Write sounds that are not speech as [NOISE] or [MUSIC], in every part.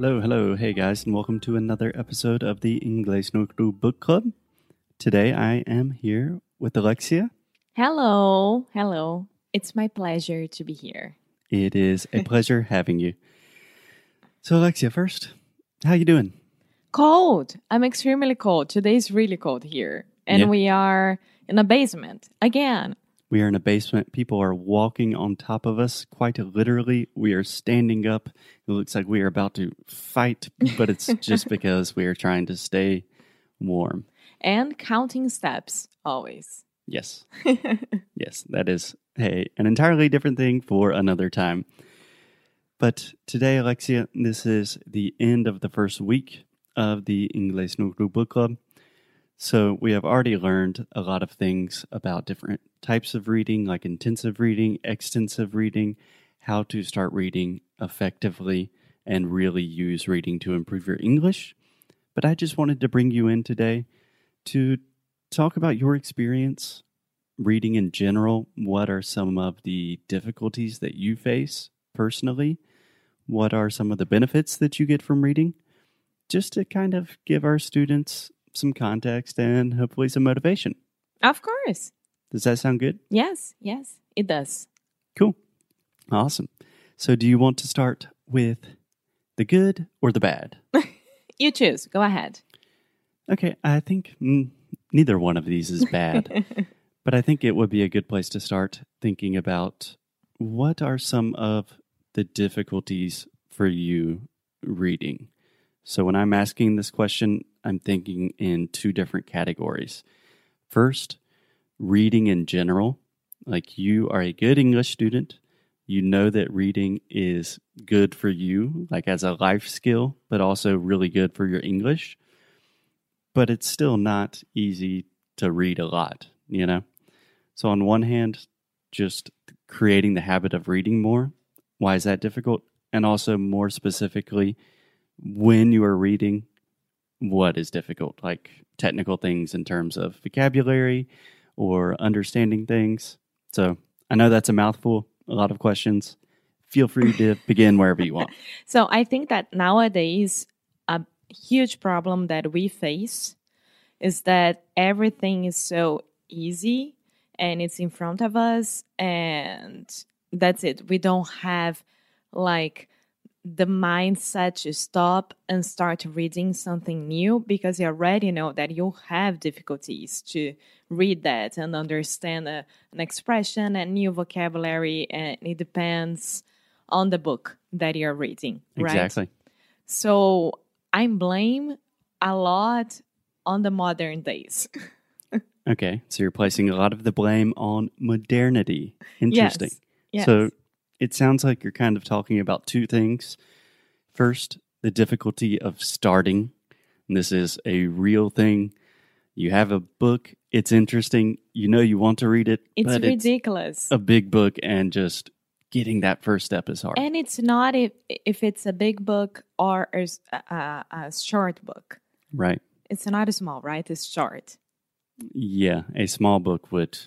Hello, hello, hey guys, and welcome to another episode of the English No Clue Book Club. Today I am here with Alexia. Hello, hello. It's my pleasure to be here. It is a pleasure having you. So, Alexia, first, how you doing? Cold. I'm extremely cold. Today's really cold here. And Yeah. we are in a basement again. We are in a basement. People are walking on top of us, quite literally. We are standing up. It looks like we are about to fight, but it's [LAUGHS] just because we are trying to stay warm. And counting steps always. Yes. [LAUGHS] yes, that is hey, an entirely different thing for another time. But today, Alexia, this is the end of the first week of the English No Clue Book Club. So we have already learned a lot of things about different types of reading, like intensive reading, extensive reading, how to start reading effectively and really use reading to improve your English. But I just wanted to bring you in today to talk about your experience reading in general. What are some of the difficulties that you face personally? What are some of the benefits that you get from reading? Just to kind of give our students some context and hopefully some motivation. Of course. Does that sound good? Yes, yes, it does. Cool. Awesome. So, do you want to start with the good or the bad? [LAUGHS] You choose. Go ahead. Okay, I think mm, neither one of these is bad. [LAUGHS] But I think it would be a good place to start thinking about what are some of the difficulties for you reading. So when I'm asking this question, I'm thinking in two different categories. First, reading in general, like you are a good English student, you know that reading is good for you, like as a life skill, but also really good for your English. But it's still not easy to read a lot, you know? So, on one hand, just creating the habit of reading more. Why is that difficult? And also, more specifically, when you are reading, what is difficult? Like technical things in terms of vocabulary or understanding things. So, I know that's a mouthful, a lot of questions. Feel free to [LAUGHS] begin wherever you want. So I think that nowadays a huge problem that we face is that everything is so easy and it's in front of us and that's it. We don't have like the mindset to stop and start reading something new because you already know that you'll have difficulties to read that and understand a, an expression and new vocabulary and it depends on the book that you're reading right Exactly. so i blame a lot on the modern days [LAUGHS] Okay. So, you're placing a lot of the blame on modernity. Interesting. yes. So it sounds like you're kind of talking about two things. First, the difficulty of starting. And this is a real thing. You have a book, it's interesting, you know you want to read it, it's ridiculous it's a big book and just getting that first step is hard. and it's not if, if it's a big book or a a short book right. it's not a small right it's short Yeah, a small book would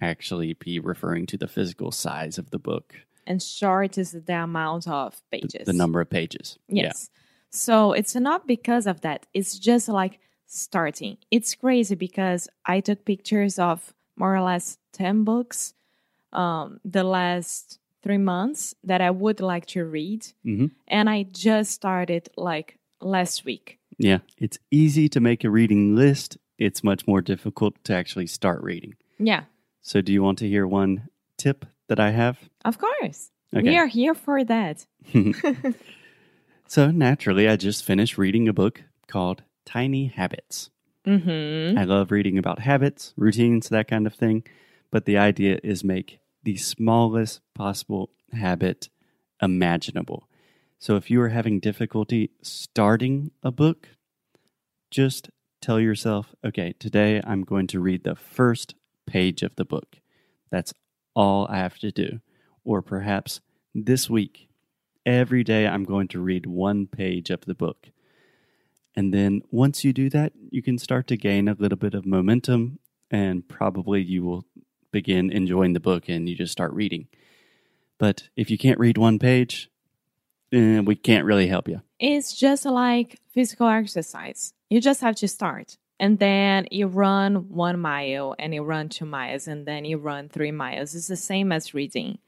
actually be referring to the physical size of the book, and short is the amount of pages the number of pages. Yes. So it's not because of that. It's just like starting. It's crazy because I took pictures of more or less 10 books um, the last three months that I would like to read. hmm And I just started like last week. Yeah, it's easy to make a reading list. It's much more difficult to actually start reading. Yeah, So, do you want to hear one tip that I have? of course. Okay. We are here for that. [LAUGHS] [LAUGHS] So, naturally, I just finished reading a book called Tiny Habits. Mm-hmm. I love reading about habits, routines, that kind of thing. But the idea is make the smallest possible habit imaginable. So if you are having difficulty starting a book, just tell yourself, okay, today I'm going to read the first page of the book. That's all I have to do. Or perhaps this week, every day I'm going to read one page of the book. And then once you do that, you can start to gain a little bit of momentum and probably you will begin enjoying the book and you just start reading. But if you can't read one page, eh, we can't really help you. It's just like physical exercise. You just have to start. And then you run one mile and you run two miles and then you run three miles. It's the same as reading.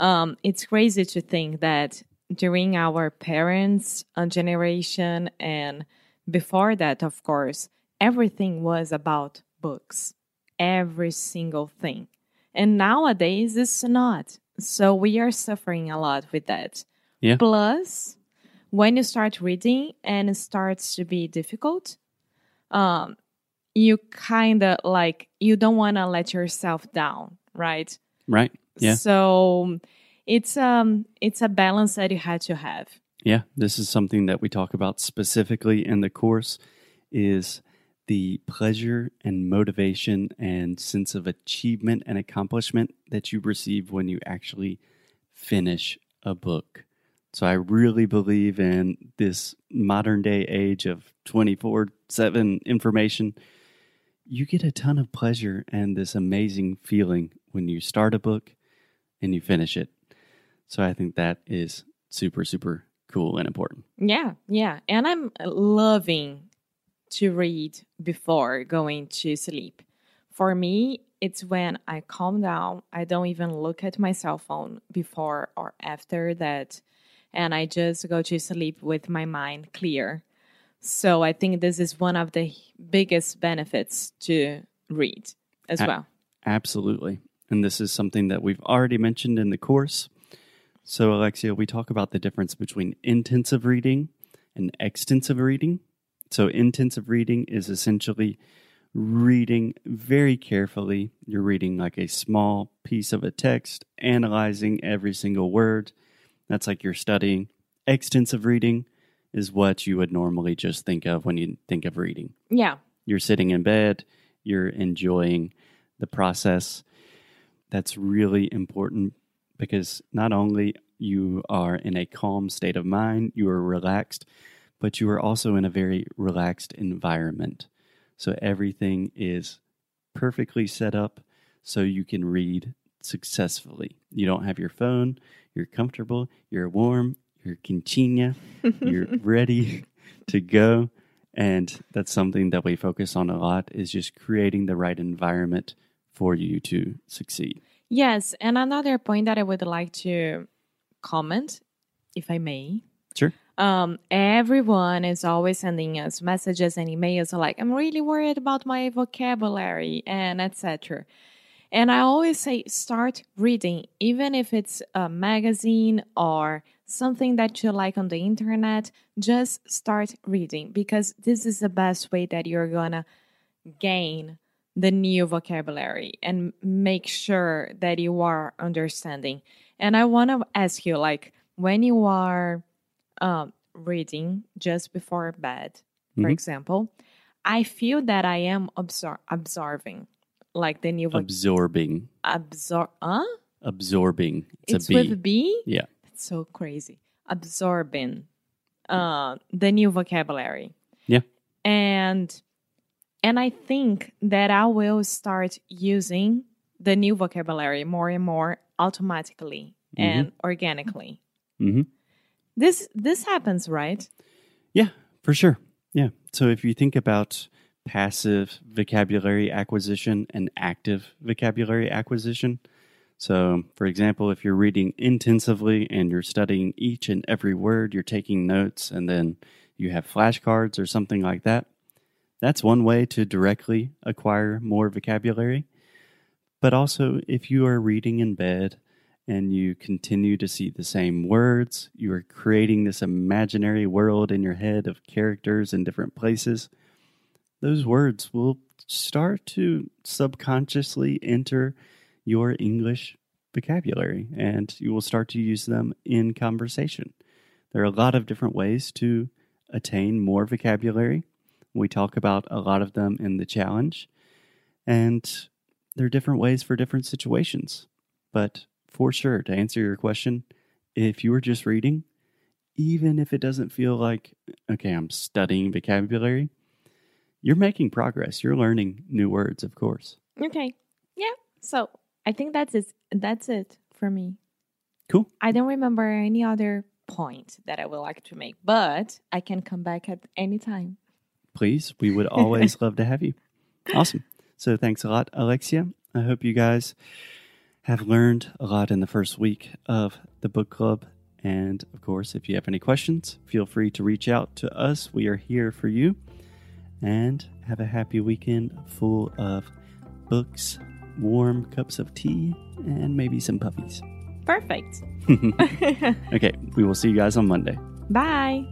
Um, it's crazy to think that during our parents' uh, generation and before that, of course, everything was about books. Every single thing. And nowadays, it's not. So we are suffering a lot with that. Yeah. Plus, when you start reading and it starts to be difficult, um, you kind of like you don't want to let yourself down, right? Right? Yeah. So it's um it's a balance that you had to have. Yeah, this is something that we talk about specifically in the course is the pleasure and motivation and sense of achievement and accomplishment that you receive when you actually finish a book. So I really believe in this modern day age of 24/7 information. You get a ton of pleasure and this amazing feeling when you start a book and you finish it. So I think that is super super cool and important. Yeah, yeah. And I'm loving to read before going to sleep. For me, it's when I calm down. I don't even look at my cell phone before or after that. And I just go to sleep with my mind clear. So I think this is one of the biggest benefits to read as A- well. Absolutely. And this is something that we've already mentioned in the course. So, Alexia, we talk about the difference between intensive reading and extensive reading. So, intensive reading is essentially reading very carefully. You're reading like a small piece of a text, analyzing every single word. That's like you're studying. Extensive reading is what you would normally just think of when you think of reading Yeah. you're sitting in bed, you're enjoying the process. That's really important because not only you are in a calm state of mind, you are relaxed, but you are also in a very relaxed environment. So everything is perfectly set up so you can read successfully. You don't have your phone, you're comfortable, you're warm, you're quinchina, [LAUGHS] you're ready [LAUGHS] to go. And that's something that we focus on a lot is just creating the right environment for you to succeed. Yes. And another point that I would like to comment, if I may. Sure. um, everyone is always sending us messages and emails like i'm really worried about my vocabulary and etc and i always say start reading even if it's a magazine or something that you like on the internet just start reading because this is the best way that you're gonna gain the new vocabulary and make sure that you are understanding and i want to ask you like when you are um, reading just before bed, for Mhm. example, I feel that I am absor- absorbing, like the new Absorbing. absor. Huh? Absorbing. It's, It's a B. with B. Yeah. So crazy. Absorbing, uh, the new vocabulary. Yeah. And and I think that I will start using the new vocabulary more and more automatically and organically. hmm This this happens, right? Yeah, for sure. Yeah. So if you think about passive vocabulary acquisition and active vocabulary acquisition, so for example, if you're reading intensively and you're studying each and every word, you're taking notes, and then you have flashcards or something like that, that's one way to directly acquire more vocabulary. But also, if you are reading in bed and you continue to see the same words, you are creating this imaginary world in your head of characters in different places, those words will start to subconsciously enter your English vocabulary and you will start to use them in conversation. There are a lot of different ways to attain more vocabulary. We talk about a lot of them in the challenge, and there are different ways for different situations. But for sure, to answer your question, if you are just reading, even if it doesn't feel like, okay, I'm studying vocabulary, you're making progress. You're learning new words, of course. Okay. Yeah. So I think that's it. That's it for me. Cool. I don't remember any other point that I would like to make, but I can come back at any time. Please, we would [LAUGHS] always love to have you. Awesome. So thanks a lot, Alexia. I hope you guys have learned a lot in the first week of the book club. And of course, if you have any questions, feel free to reach out to us. We are here for you. And have a happy weekend full of books, warm cups of tea, and maybe some puppies. Perfect. [LAUGHS] okay, we will see you guys on Monday. Bye.